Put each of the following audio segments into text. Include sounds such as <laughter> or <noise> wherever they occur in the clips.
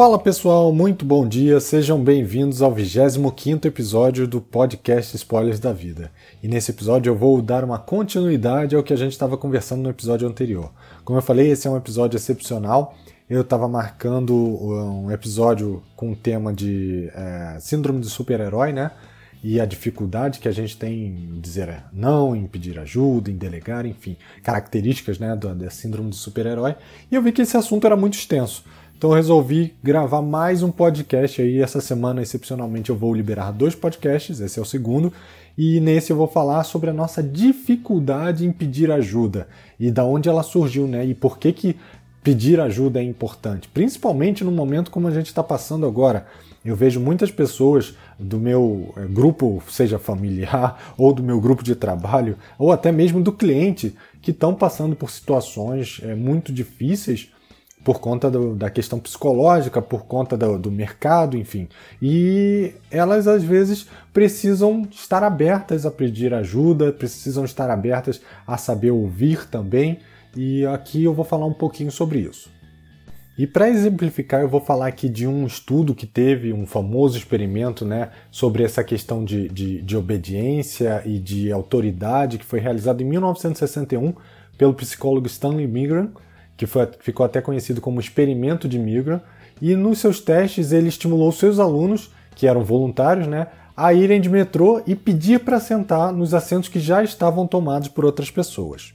Fala pessoal, muito bom dia, sejam bem-vindos ao 25 episódio do podcast Spoilers da Vida. E nesse episódio eu vou dar uma continuidade ao que a gente estava conversando no episódio anterior. Como eu falei, esse é um episódio excepcional. Eu estava marcando um episódio com o tema de é, Síndrome do Super-Herói, né? E a dificuldade que a gente tem em dizer não, em pedir ajuda, em delegar, enfim, características né, da, da Síndrome do Super-Herói. E eu vi que esse assunto era muito extenso. Então resolvi gravar mais um podcast aí. Essa semana, excepcionalmente, eu vou liberar dois podcasts, esse é o segundo, e nesse eu vou falar sobre a nossa dificuldade em pedir ajuda e da onde ela surgiu, né? E por que que pedir ajuda é importante, principalmente no momento como a gente está passando agora. Eu vejo muitas pessoas do meu eh, grupo, seja familiar <laughs> ou do meu grupo de trabalho, ou até mesmo do cliente, que estão passando por situações é, muito difíceis por conta do, da questão psicológica, por conta do, do, mercado, enfim. E elas às vezes precisam estar abertas a pedir ajuda, precisam estar abertas a saber ouvir também. E aqui eu vou falar um pouquinho sobre isso. E para exemplificar, eu vou falar aqui de um estudo que teve, um famoso experimento né, sobre essa questão de, de, de obediência e de autoridade, que foi realizado em 1961 pelo psicólogo Stanley Milgram que foi, ficou até conhecido como experimento de Milgram, e nos seus testes ele estimulou seus alunos, que eram voluntários, né, a irem de metrô e pedir para sentar nos assentos que já estavam tomados por outras pessoas.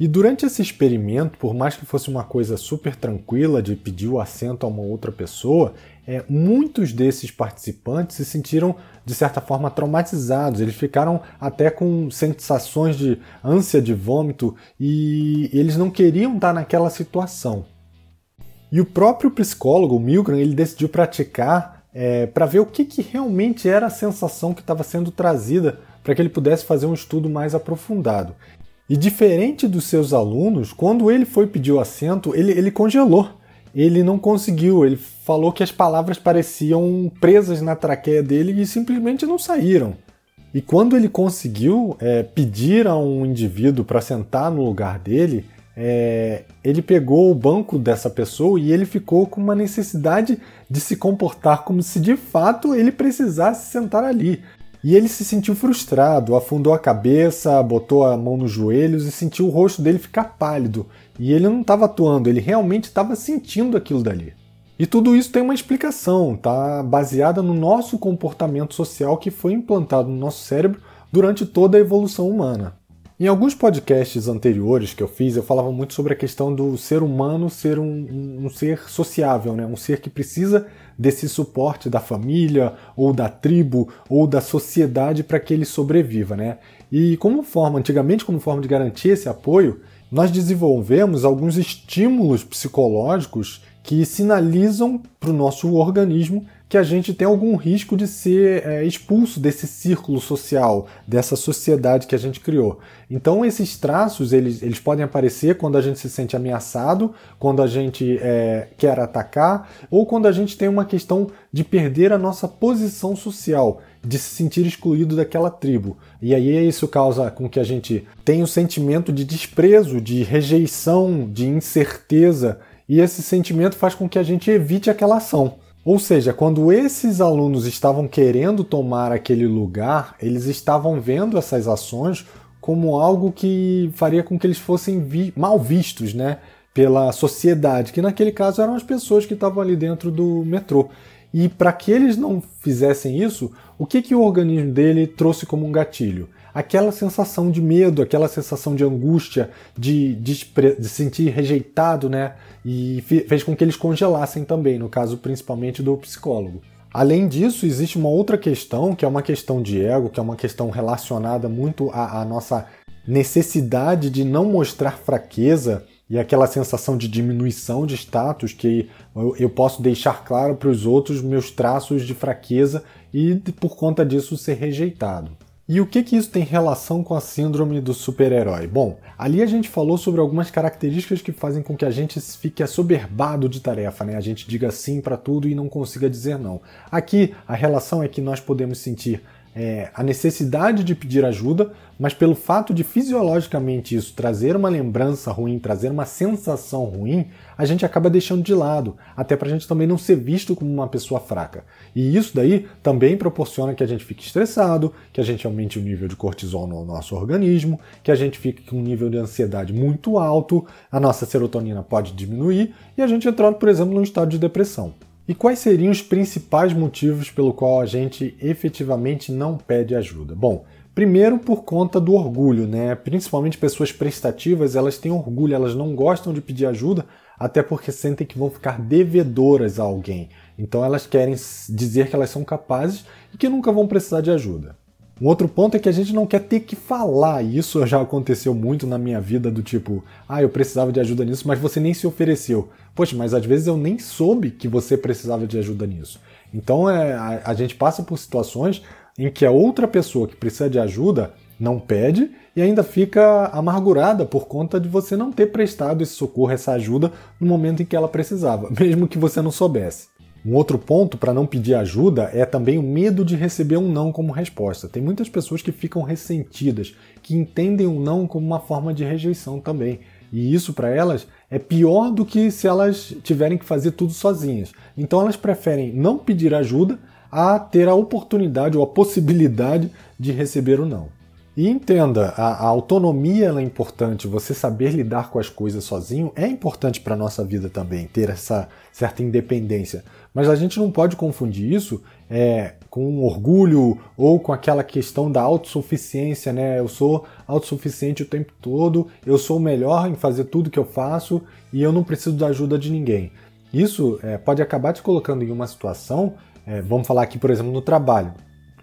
E durante esse experimento, por mais que fosse uma coisa super tranquila de pedir o assento a uma outra pessoa, é, muitos desses participantes se sentiram de certa forma traumatizados. Eles ficaram até com sensações de ânsia de vômito e eles não queriam estar naquela situação. E o próprio psicólogo Milgram ele decidiu praticar é, para ver o que, que realmente era a sensação que estava sendo trazida para que ele pudesse fazer um estudo mais aprofundado. E diferente dos seus alunos, quando ele foi pedir o assento, ele, ele congelou. Ele não conseguiu, ele falou que as palavras pareciam presas na traqueia dele e simplesmente não saíram. E quando ele conseguiu é, pedir a um indivíduo para sentar no lugar dele, é, ele pegou o banco dessa pessoa e ele ficou com uma necessidade de se comportar como se de fato ele precisasse sentar ali. E ele se sentiu frustrado, afundou a cabeça, botou a mão nos joelhos e sentiu o rosto dele ficar pálido. E ele não estava atuando, ele realmente estava sentindo aquilo dali. E tudo isso tem uma explicação, tá baseada no nosso comportamento social que foi implantado no nosso cérebro durante toda a evolução humana. Em alguns podcasts anteriores que eu fiz, eu falava muito sobre a questão do ser humano ser um, um, um ser sociável, né? um ser que precisa desse suporte da família, ou da tribo, ou da sociedade para que ele sobreviva. Né? E como forma, antigamente, como forma de garantir esse apoio, nós desenvolvemos alguns estímulos psicológicos que sinalizam para o nosso organismo que a gente tem algum risco de ser é, expulso desse círculo social, dessa sociedade que a gente criou. Então esses traços eles, eles podem aparecer quando a gente se sente ameaçado, quando a gente é, quer atacar ou quando a gente tem uma questão de perder a nossa posição social, de se sentir excluído daquela tribo. E aí isso causa com que a gente tenha o um sentimento de desprezo, de rejeição, de incerteza, e esse sentimento faz com que a gente evite aquela ação. Ou seja, quando esses alunos estavam querendo tomar aquele lugar, eles estavam vendo essas ações como algo que faria com que eles fossem vi mal vistos, né? Pela sociedade, que naquele caso eram as pessoas que estavam ali dentro do metrô. E para que eles não fizessem isso, o que, que o organismo dele trouxe como um gatilho? Aquela sensação de medo, aquela sensação de angústia, de, de, de sentir rejeitado, né? E fez com que eles congelassem também, no caso principalmente do psicólogo. Além disso, existe uma outra questão, que é uma questão de ego, que é uma questão relacionada muito à, à nossa necessidade de não mostrar fraqueza e aquela sensação de diminuição de status que eu, eu posso deixar claro para os outros meus traços de fraqueza e por conta disso ser rejeitado. E o que, que isso tem relação com a síndrome do super-herói? Bom, ali a gente falou sobre algumas características que fazem com que a gente fique assoberbado de tarefa, né? A gente diga sim para tudo e não consiga dizer não. Aqui a relação é que nós podemos sentir é, a necessidade de pedir ajuda, mas pelo fato de fisiologicamente isso trazer uma lembrança ruim, trazer uma sensação ruim, a gente acaba deixando de lado, até para a gente também não ser visto como uma pessoa fraca. E isso daí também proporciona que a gente fique estressado, que a gente aumente o nível de cortisol no nosso organismo, que a gente fique com um nível de ansiedade muito alto, a nossa serotonina pode diminuir e a gente entrar, por exemplo, num estado de depressão. E quais seriam os principais motivos pelo qual a gente efetivamente não pede ajuda? Bom, Primeiro por conta do orgulho, né? Principalmente pessoas prestativas, elas têm orgulho, elas não gostam de pedir ajuda, até porque sentem que vão ficar devedoras a alguém. Então elas querem dizer que elas são capazes e que nunca vão precisar de ajuda. Um outro ponto é que a gente não quer ter que falar. Isso já aconteceu muito na minha vida, do tipo, ah, eu precisava de ajuda nisso, mas você nem se ofereceu. Poxa, mas às vezes eu nem soube que você precisava de ajuda nisso. Então é, a, a gente passa por situações em que a outra pessoa que precisa de ajuda não pede e ainda fica amargurada por conta de você não ter prestado esse socorro, essa ajuda no momento em que ela precisava, <laughs> mesmo que você não soubesse. Um outro ponto para não pedir ajuda é também o medo de receber um não como resposta. Tem muitas pessoas que ficam ressentidas, que entendem o um não como uma forma de rejeição também. E isso para elas é pior do que se elas tiverem que fazer tudo sozinhas. Então elas preferem não pedir ajuda a ter a oportunidade ou a possibilidade de receber o não. E entenda, a, a autonomia é importante, você saber lidar com as coisas sozinho é importante para a nossa vida também, ter essa certa independência. Mas a gente não pode confundir isso é, com orgulho ou com aquela questão da autossuficiência, né? Eu sou autossuficiente o tempo todo, eu sou o melhor em fazer tudo que eu faço e eu não preciso da ajuda de ninguém. Isso é, pode acabar te colocando em uma situação, é, vamos falar aqui, por exemplo, no trabalho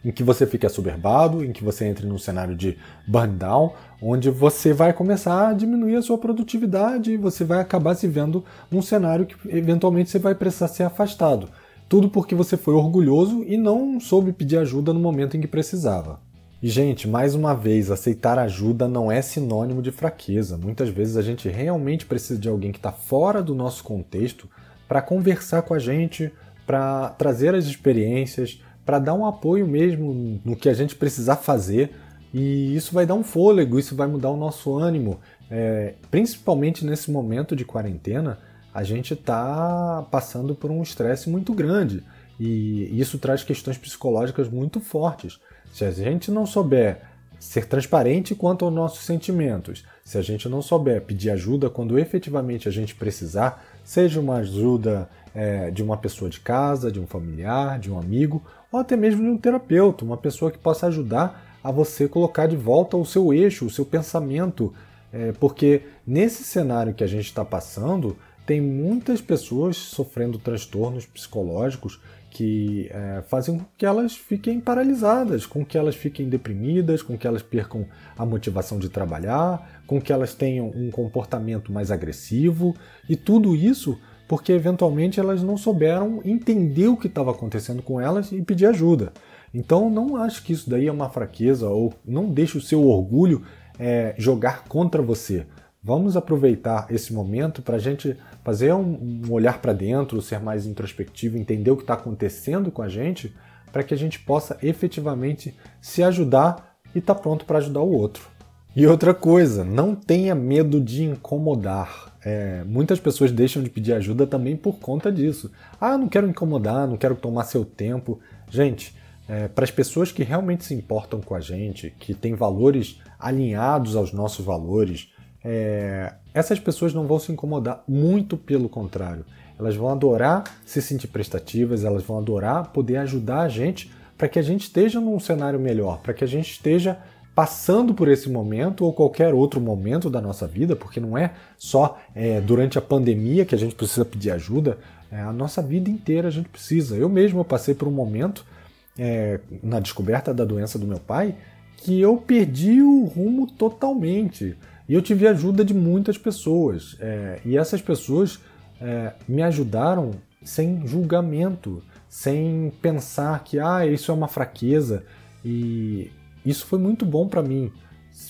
em que você fica soberbado, em que você entre num cenário de burn down, onde você vai começar a diminuir a sua produtividade e você vai acabar se vendo num cenário que eventualmente você vai precisar ser afastado. Tudo porque você foi orgulhoso e não soube pedir ajuda no momento em que precisava. E, gente, mais uma vez, aceitar ajuda não é sinônimo de fraqueza. Muitas vezes a gente realmente precisa de alguém que está fora do nosso contexto para conversar com a gente, para trazer as experiências, para dar um apoio mesmo no que a gente precisar fazer. E isso vai dar um fôlego, isso vai mudar o nosso ânimo. É, principalmente nesse momento de quarentena, a gente está passando por um estresse muito grande. E isso traz questões psicológicas muito fortes. Se a gente não souber ser transparente quanto aos nossos sentimentos, se a gente não souber pedir ajuda quando efetivamente a gente precisar, seja uma ajuda é, de uma pessoa de casa, de um familiar, de um amigo, ou até mesmo de um terapeuta, uma pessoa que possa ajudar a você colocar de volta o seu eixo, o seu pensamento, é, porque nesse cenário que a gente está passando, tem muitas pessoas sofrendo transtornos psicológicos que é, fazem com que elas fiquem paralisadas, com que elas fiquem deprimidas, com que elas percam a motivação de trabalhar, com que elas tenham um comportamento mais agressivo, e tudo isso porque eventualmente elas não souberam entender o que estava acontecendo com elas e pedir ajuda. Então não acho que isso daí é uma fraqueza ou não deixe o seu orgulho é, jogar contra você. Vamos aproveitar esse momento para a gente fazer um, um olhar para dentro, ser mais introspectivo, entender o que está acontecendo com a gente, para que a gente possa efetivamente se ajudar e estar tá pronto para ajudar o outro. E outra coisa, não tenha medo de incomodar. É, muitas pessoas deixam de pedir ajuda também por conta disso. Ah, não quero incomodar, não quero tomar seu tempo. Gente, é, para as pessoas que realmente se importam com a gente, que têm valores alinhados aos nossos valores, é, essas pessoas não vão se incomodar, muito pelo contrário. Elas vão adorar se sentir prestativas, elas vão adorar poder ajudar a gente para que a gente esteja num cenário melhor, para que a gente esteja passando por esse momento ou qualquer outro momento da nossa vida, porque não é só é, durante a pandemia que a gente precisa pedir ajuda, é, a nossa vida inteira a gente precisa. Eu mesmo eu passei por um momento é, na descoberta da doença do meu pai que eu perdi o rumo totalmente. E eu tive ajuda de muitas pessoas. É, e essas pessoas é, me ajudaram sem julgamento, sem pensar que ah, isso é uma fraqueza. E isso foi muito bom para mim.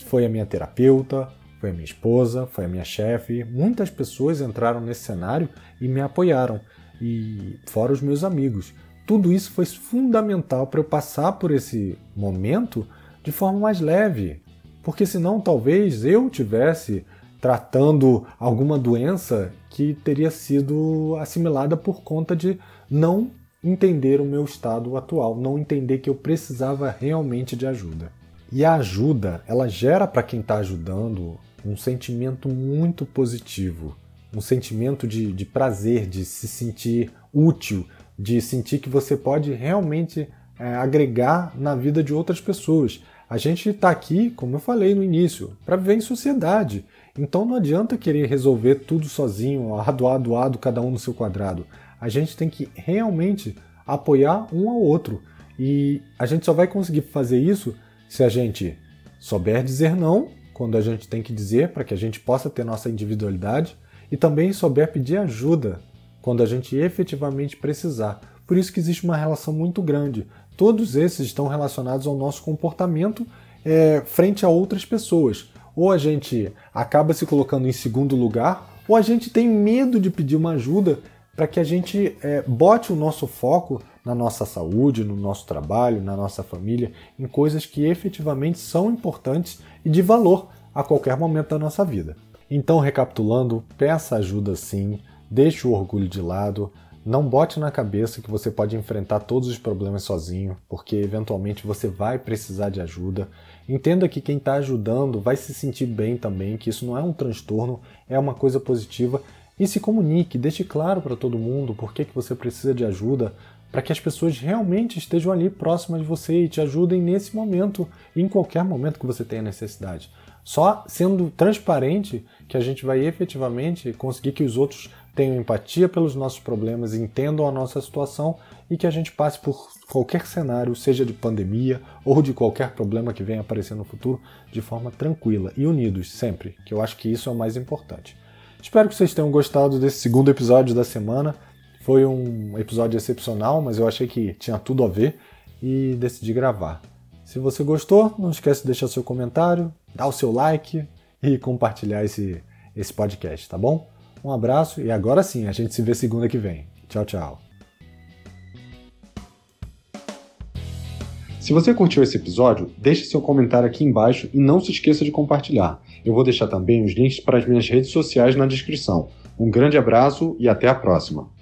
Foi a minha terapeuta, foi a minha esposa, foi a minha chefe. Muitas pessoas entraram nesse cenário e me apoiaram. E fora os meus amigos. tudo isso foi fundamental para eu passar por esse momento de forma mais leve, porque senão talvez eu tivesse tratando alguma doença que teria sido assimilada por conta de não entender o meu estado atual, não entender que eu precisava realmente de ajuda. E a ajuda, ela gera para quem está ajudando um sentimento muito positivo, um sentimento de, de prazer, de se sentir útil, de sentir que você pode realmente é, agregar na vida de outras pessoas. A gente está aqui, como eu falei no início, para viver em sociedade. Então não adianta querer resolver tudo sozinho, lado a lado, cada um no seu quadrado. A gente tem que realmente apoiar um ao outro. E a gente só vai conseguir fazer isso se a gente souber dizer não quando a gente tem que dizer para que a gente possa ter nossa individualidade e também souber pedir ajuda quando a gente efetivamente precisar. Por isso que existe uma relação muito grande. Todos esses estão relacionados ao nosso comportamento é, frente a outras pessoas. Ou a gente acaba se colocando em segundo lugar, ou a gente tem medo de pedir uma ajuda para que a gente é, bote o nosso foco na nossa saúde, no nosso trabalho, na nossa família, em coisas que efetivamente são importantes e de valor a qualquer momento da nossa vida. Então, recapitulando, peça ajuda sim, Deixe o orgulho de lado, não bote na cabeça que você pode enfrentar todos os problemas sozinho, porque eventualmente você vai precisar de ajuda. Entenda que quem está ajudando vai se sentir bem também, que isso não é um transtorno, é uma coisa positiva. E se comunique, deixe claro para todo mundo por que, que você precisa de ajuda, para que as pessoas realmente estejam ali próximas de você e te ajudem nesse momento, em qualquer momento que você tenha necessidade. Só sendo transparente que a gente vai efetivamente conseguir que os outros tenham empatia pelos nossos problemas, entendam a nossa situação e que a gente passe por qualquer cenário, seja de pandemia ou de qualquer problema que venha aparecer no futuro, de forma tranquila e unidos sempre, que eu acho que isso é o mais importante. Espero que vocês tenham gostado desse segundo episódio da semana. Foi um episódio excepcional, mas eu achei que tinha tudo a ver e decidi gravar. Se você gostou, não esquece de deixar seu comentário, dar o seu like e compartilhar esse, esse podcast, tá bom? Um abraço e agora sim, a gente se vê segunda que vem. Tchau, tchau. Se você curtiu esse episódio, deixe seu comentário aqui embaixo e não se esqueça de compartilhar. Eu vou deixar também os links para as minhas redes sociais na descrição. Um grande abraço e até a próxima!